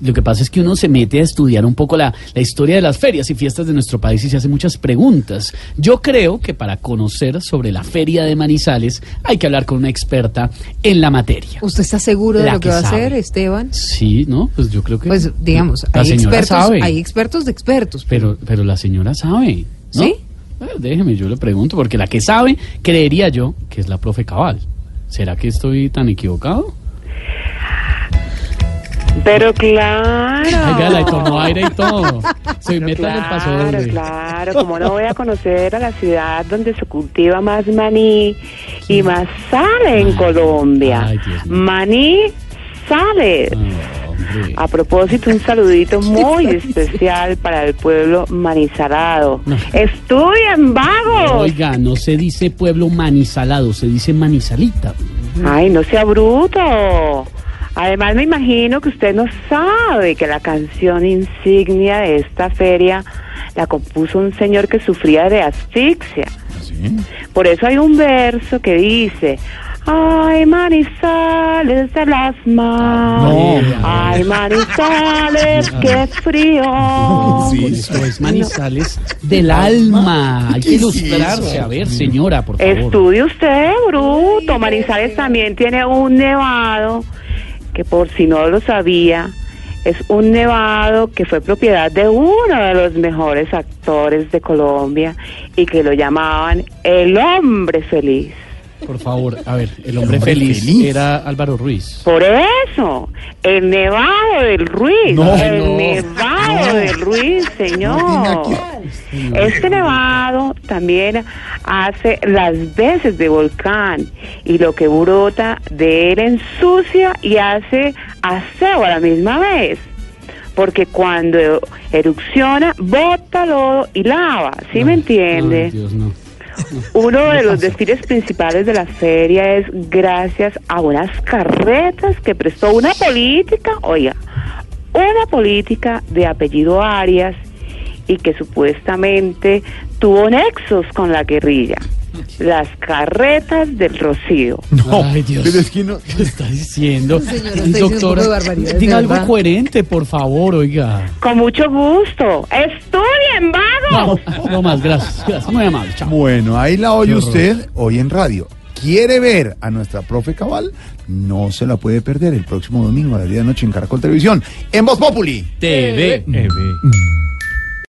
Lo que pasa es que uno se mete a estudiar un poco la, la historia de las ferias y fiestas de nuestro país y se hace muchas preguntas. Yo creo que para conocer sobre la feria de Manizales hay que hablar con una experta en la materia. ¿Usted está seguro de La lo que, que va a hacer, Esteban? Sí, ¿no? Pues yo creo que... Pues digamos, la hay expertos, sabe. hay expertos de expertos. Pero, pero la señora sabe, ¿no? ¿Sí? Eh, déjeme, yo le pregunto, porque la que sabe, creería yo, que es la profe Cabal. ¿Será que estoy tan equivocado? Pero claro. Oiga, le tomó aire y todo. Soy Pero meta en el paso claro, doble. claro, como no voy a conocer a la ciudad donde se cultiva más maní y más sale en Colombia. ay, maní sale. Ah, hombre. A propósito, un saludito muy especial para el pueblo manizalado. No. ¡Estudien, vagos! Oiga, no se dice pueblo manizalado, se dice manizalita. Ay, no sea bruto. Además, me imagino que usted no sabe que la canción insignia de esta feria la compuso un señor que sufría de asfixia. Por eso hay un verso que dice, ay manizales del asma, No. ay manizales, qué frío. Con esto es manizales del alma. Hay que ilustrarse. A ver, señora, por favor. Estudie usted, bruto. Manizales también tiene un nevado que por si no lo sabía, es un nevado que fue propiedad de uno de los mejores actores de Colombia y que lo llamaban el hombre feliz. Por favor, a ver, el hombre, hombre feliz, feliz. era Álvaro Ruiz. Por eso, el nevado del Ruiz, No, el no, nevado del Ruiz, señor. Este nevado también hace las veces de volcán y lo que brota de él ensucia y hace aseo a la misma vez. Porque cuando erupciona, bota lodo y lava, ¿sí me entiende? ay, Dios, no. Uno de los desfiles principales de la feria es gracias a unas carretas que prestó una política, oiga, una política de apellido Arias y que supuestamente tuvo nexos con la guerrilla. Las carretas del Rocío. No, Ay, Dios. pero es que no. ¿Qué está diciendo? Señora, barbaridades, diga algo coherente, por favor, oiga. Con mucho gusto. ¡Estudien, vagos! No, no más, gracias. gracias. Muy amable, chao. Bueno, ahí la oye usted hoy en radio. ¿Quiere ver a nuestra profe Cabal? No se la puede perder el próximo domingo a las 10 de la noche en Caracol Televisión. En Voz Populi. TV. TV.